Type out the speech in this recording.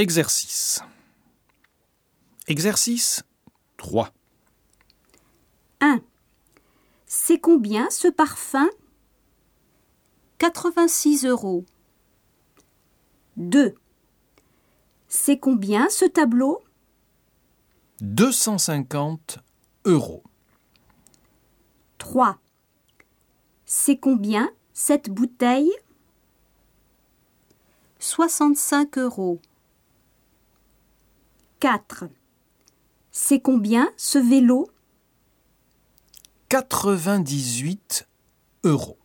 Exercice. Exercice 3. 1. C'est combien ce parfum? 86 euros. 2. C'est combien ce tableau? 250 euros. 3. C'est combien cette bouteille? 65 euros. 4. C'est combien ce vélo? 98 euros.